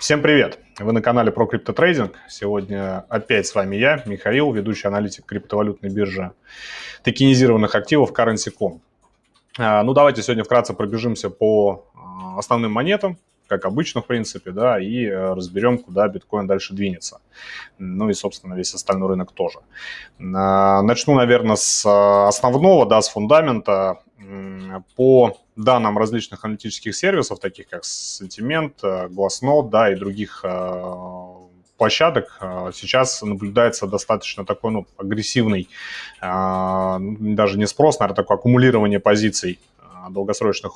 Всем привет! Вы на канале про криптотрейдинг. Сегодня опять с вами я, Михаил, ведущий аналитик криптовалютной биржи токенизированных активов Currency.com. А, ну, давайте сегодня вкратце пробежимся по а, основным монетам, как обычно, в принципе, да, и э, разберем, куда биткоин дальше двинется. Ну и, собственно, весь остальной рынок тоже. А, начну, наверное, с основного, да, с фундамента. По данным различных аналитических сервисов, таких как Sentiment, э, Glassnode, да, и других э, площадок э, сейчас наблюдается достаточно такой ну, агрессивный, даже не спрос, наверное, такое аккумулирование позиций долгосрочных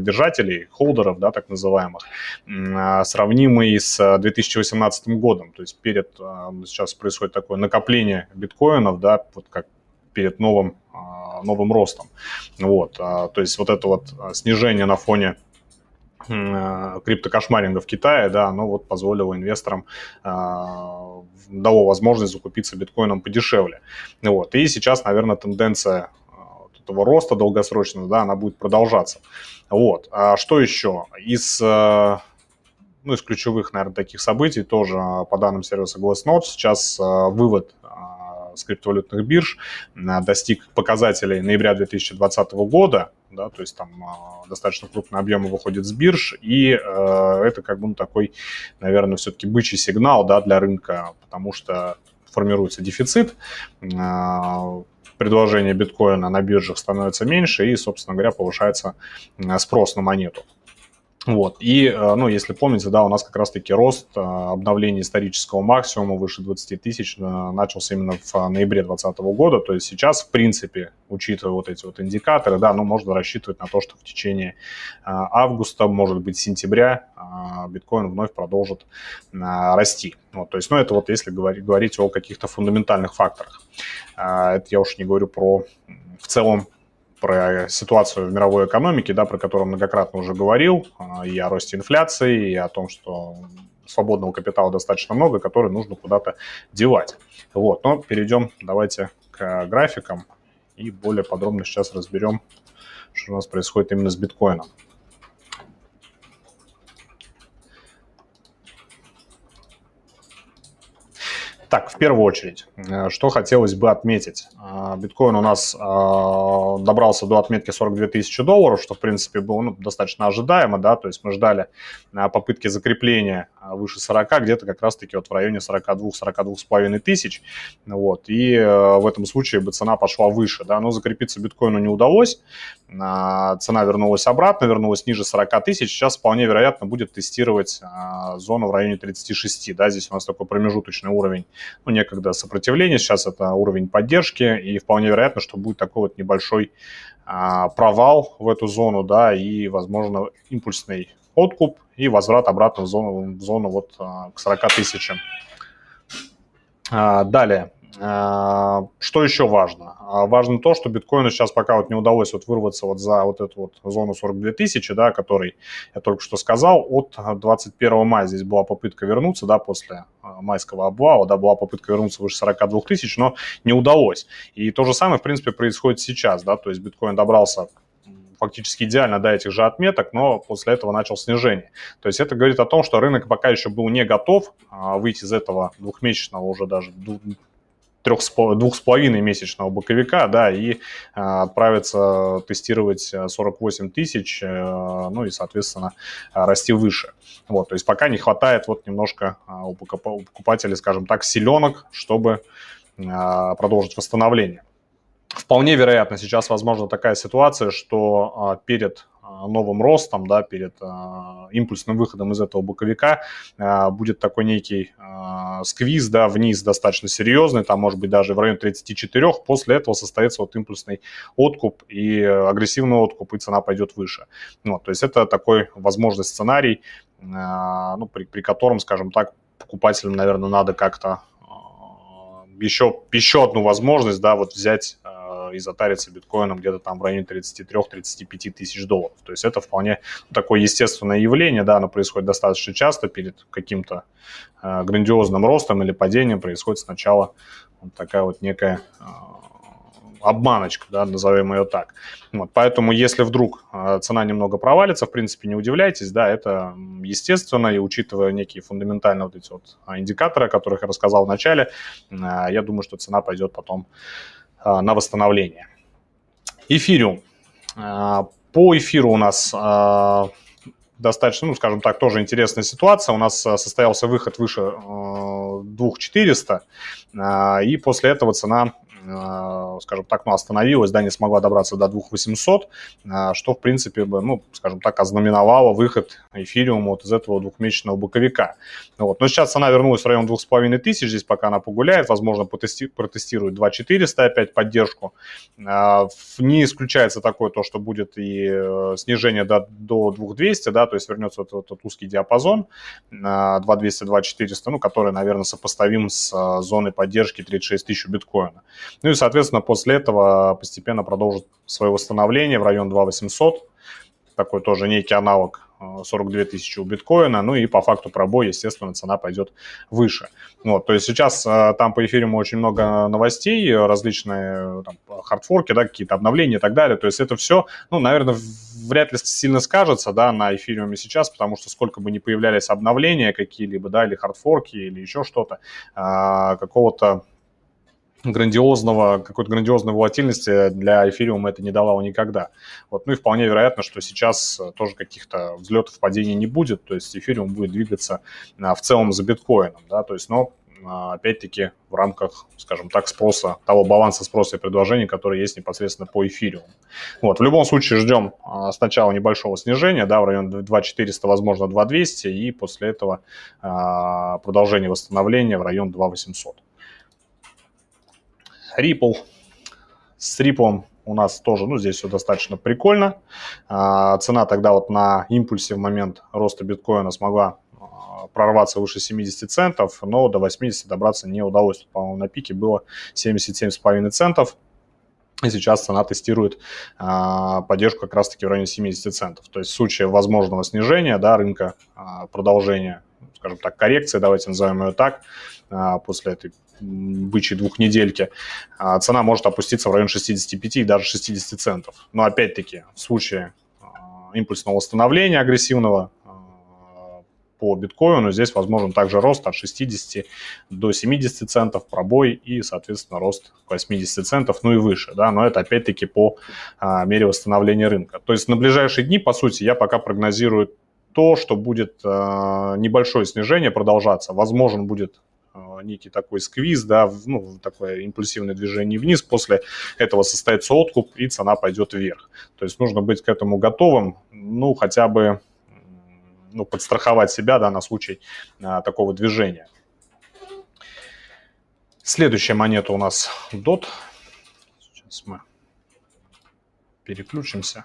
держателей, холдеров, да, так называемых, сравнимый с 2018 годом. То есть перед сейчас происходит такое накопление биткоинов, да, вот как перед новым новым ростом. Вот, а, то есть вот это вот а, снижение на фоне а, криптокошмаринга в Китае, да, оно вот позволило инвесторам, дало возможность закупиться биткоином подешевле. Вот. И сейчас, наверное, тенденция этого роста долгосрочного, да, она будет продолжаться. Вот. А что еще? Из, ну, из ключевых, наверное, таких событий тоже по данным сервиса Glassnode сейчас вывод с криптовалютных бирж достиг показателей ноября 2020 года, да, то есть там э, достаточно крупные объемы выходят с бирж, и э, это как бы ну, такой, наверное, все-таки бычий сигнал, да, для рынка, потому что формируется дефицит, э, предложение биткоина на биржах становится меньше, и, собственно говоря, повышается спрос на монету. Вот. И, э, ну, если помните, да, у нас как раз-таки рост э, обновления исторического максимума выше 20 тысяч э, начался именно в ноябре 2020 года. То есть сейчас, в принципе, учитывая вот эти вот индикаторы, да, ну, можно рассчитывать на то, что в течение августа, может быть, сентября биткоин вновь продолжит расти. Вот, то есть, ну, это вот если говорить, говорить о каких-то фундаментальных факторах. Это я уж не говорю про в целом про ситуацию в мировой экономике, да, про которую многократно уже говорил, а, и о росте инфляции, и о том, что свободного капитала достаточно много, который нужно куда-то девать. Вот, но перейдем давайте к графикам и более подробно сейчас разберем, что у нас происходит именно с биткоином. Так, в первую очередь, э, что хотелось бы отметить. Э, биткоин у нас э, добрался до отметки 42 тысячи долларов, что, в принципе, было ну, достаточно ожидаемо, да, то есть мы ждали попытки закрепления выше 40, где-то как раз-таки вот в районе 42-42,5 тысяч, вот, и в этом случае бы цена пошла выше, да, но закрепиться биткоину не удалось, цена вернулась обратно, вернулась ниже 40 тысяч, сейчас вполне вероятно будет тестировать зону в районе 36, да, здесь у нас такой промежуточный уровень ну, некогда сопротивление, сейчас это уровень поддержки, и вполне вероятно, что будет такой вот небольшой а, провал в эту зону, да, и, возможно, импульсный откуп и возврат обратно в зону, в зону вот а, к 40 тысячам. А, далее, а, что еще важно? Важно то, что биткоину сейчас пока вот не удалось вот вырваться вот за вот эту вот зону 42 тысячи, да, который я только что сказал, от 21 мая здесь была попытка вернуться, да, после майского обвала, да, была попытка вернуться выше 42 тысяч, но не удалось. И то же самое, в принципе, происходит сейчас, да, то есть биткоин добрался фактически идеально до этих же отметок, но после этого начал снижение. То есть это говорит о том, что рынок пока еще был не готов выйти из этого двухмесячного уже даже трех, двух с половиной месячного боковика, да, и э, отправиться тестировать 48 э, тысяч, э, ну и, соответственно, расти выше. Вот, то есть пока не хватает вот немножко у покупателей, скажем так, селенок, чтобы продолжить восстановление. Вполне вероятно, сейчас возможна такая ситуация, что перед новым ростом, да, перед э, импульсным выходом из этого боковика э, будет такой некий э, сквиз, да, вниз достаточно серьезный, там может быть даже в районе 34, после этого состоится вот импульсный откуп и агрессивный откуп, и цена пойдет выше. Вот, то есть это такой возможный сценарий, э, ну, при, при котором, скажем так, покупателям, наверное, надо как-то еще, еще одну возможность, да, вот взять и затариться биткоином где-то там в районе 33-35 тысяч долларов. То есть это вполне такое естественное явление, да, оно происходит достаточно часто перед каким-то э, грандиозным ростом или падением происходит сначала вот такая вот некая э, обманочка, да, назовем ее так. Вот, поэтому если вдруг цена немного провалится, в принципе, не удивляйтесь, да, это естественно, и учитывая некие фундаментальные вот эти вот индикаторы, о которых я рассказал в начале, я думаю, что цена пойдет потом на восстановление. Эфириум. По эфиру у нас достаточно, ну, скажем так, тоже интересная ситуация. У нас состоялся выход выше 2400, и после этого цена скажем так, ну, остановилась, да, не смогла добраться до 2800, э, что, в принципе, бы, ну, скажем так, ознаменовало выход эфириума вот из этого двухмесячного боковика. Вот. Но сейчас она вернулась в район 2500, здесь пока она погуляет, возможно, потести, протестирует 2400 опять поддержку. Э, не исключается такое то, что будет и снижение до, до 2200, да, то есть вернется вот этот узкий диапазон 2200-2400, ну, который, наверное, сопоставим с зоной поддержки 36 тысяч биткоина. Ну и, соответственно, после этого постепенно продолжит свое восстановление в район 2800. Такой тоже некий аналог 42 э, тысячи у биткоина, ну и по факту пробой, естественно, цена пойдет выше. Вот, то есть сейчас э, там по эфириуму очень много новостей, различные там, хардфорки, да, какие-то обновления и так далее, то есть это все, ну, наверное, вряд ли сильно скажется, да, на эфириуме сейчас, потому что сколько бы ни появлялись обновления какие-либо, да, или хардфорки, или еще что-то, а, какого-то грандиозного, какой-то грандиозной волатильности для эфириума это не давало никогда. Вот. Ну и вполне вероятно, что сейчас э, тоже каких-то взлетов, падений не будет, то есть эфириум будет двигаться а, в целом за биткоином, да, то есть, но а, опять-таки в рамках, скажем так, спроса, того баланса спроса и предложения, который есть непосредственно по эфириуму. Вот, в любом случае ждем а, сначала небольшого снижения, да, в районе 2400, возможно, 2200, и после этого продолжение восстановления в район 2800. Ripple. С Ripple у нас тоже, ну, здесь все достаточно прикольно. А, цена тогда вот на импульсе в момент роста биткоина смогла а, прорваться выше 70 центов, но до 80 добраться не удалось. По-моему, на пике было 77,5 центов. И сейчас цена тестирует а, поддержку как раз-таки в районе 70 центов. То есть в случае возможного снижения да, рынка, а, продолжения, скажем так, коррекции, давайте назовем ее так, а, после этой бычьей двухнедельки, а, цена может опуститься в район 65 и даже 60 центов. Но опять-таки в случае а, импульсного восстановления агрессивного по биткоину здесь возможен также рост от 60 до 70 центов, пробой и, соответственно, рост 80 центов, ну и выше, да, но это опять-таки по а, мере восстановления рынка. То есть на ближайшие дни, по сути, я пока прогнозирую то, что будет а, небольшое снижение продолжаться, возможен будет Э, некий такой сквиз, да, ну, такое импульсивное движение вниз, после этого состоится откуп, и цена пойдет вверх. То есть нужно быть к этому готовым, ну, хотя бы ну, подстраховать себя, да, на случай а, такого движения. Следующая монета у нас DOT. Сейчас мы переключимся.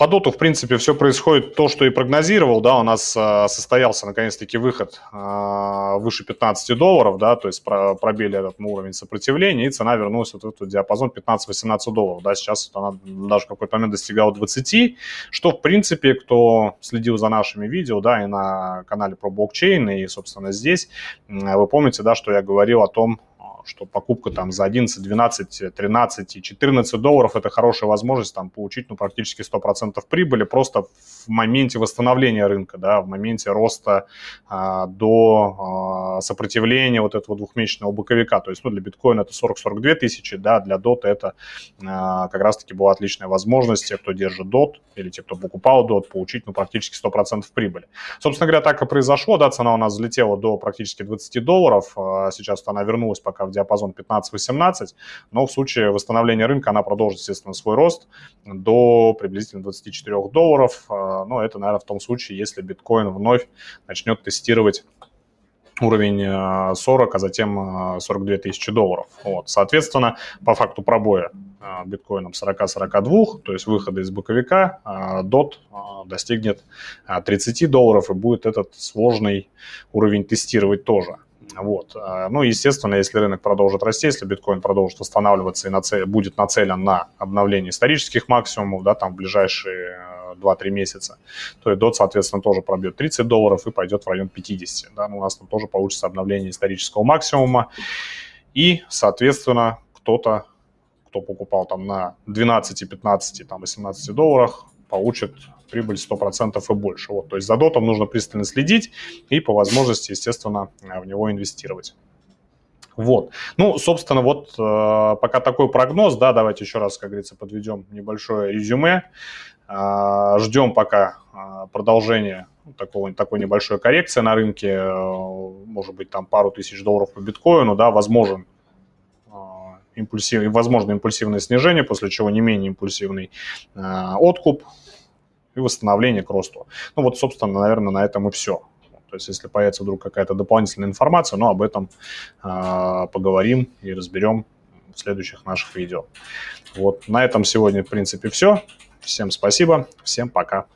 По доту, в принципе, все происходит то, что и прогнозировал, да, у нас э, состоялся наконец-таки выход э, выше 15 долларов, да, то есть про, пробили этот ну, уровень сопротивления, и цена вернулась вот в этот диапазон 15-18 долларов, да, сейчас она даже в какой-то момент достигала 20, что, в принципе, кто следил за нашими видео, да, и на канале про блокчейн, и, собственно, здесь, вы помните, да, что я говорил о том, что покупка там за 11, 12, 13 и 14 долларов – это хорошая возможность там получить ну, практически 100% прибыли просто в моменте восстановления рынка, да, в моменте роста а, до а, сопротивления вот этого двухмесячного боковика. То есть ну, для биткоина это 40-42 тысячи, да, для дота это а, как раз-таки была отличная возможность те, кто держит дот или те, кто покупал дот, получить ну, практически 100% прибыли. Собственно говоря, так и произошло, да, цена у нас взлетела до практически 20 долларов, а сейчас она вернулась пока в диапазон 15-18, но в случае восстановления рынка она продолжит, естественно, свой рост до приблизительно 24 долларов. А, но это, наверное, в том случае, если биткоин вновь начнет тестировать уровень 40, а затем 42 тысячи долларов. Вот. Соответственно, по факту пробоя биткоином 40-42, то есть выхода из боковика, DOT достигнет 30 долларов и будет этот сложный уровень тестировать тоже. Вот. А, ну, естественно, если рынок продолжит расти, если биткоин продолжит восстанавливаться и нацелен, будет нацелен на обновление исторических максимумов, да, там в ближайшие 2-3 э, месяца, то и DOT, соответственно, тоже пробьет 30 долларов и пойдет в район 50. Да, ну, у нас там тоже получится обновление исторического максимума. И, соответственно, кто-то, кто покупал там на 12, 15, там 18 долларах, получит прибыль 100% и больше. Вот, то есть за дотом нужно пристально следить и по возможности, естественно, в него инвестировать. Вот. Ну, собственно, вот э, пока такой прогноз, да, давайте еще раз, как говорится, подведем небольшое резюме. Э, ждем пока э, продолжения такого, такой небольшой коррекции на рынке, э, может быть, там пару тысяч долларов по биткоину, да, возможен э, импульсив, возможно импульсивное снижение, после чего не менее импульсивный э, откуп и восстановление к росту. Ну вот, собственно, наверное, на этом и все. То есть, если появится вдруг какая-то дополнительная информация, ну, об этом э, поговорим и разберем в следующих наших видео. Вот, на этом сегодня, в принципе, все. Всем спасибо, всем пока.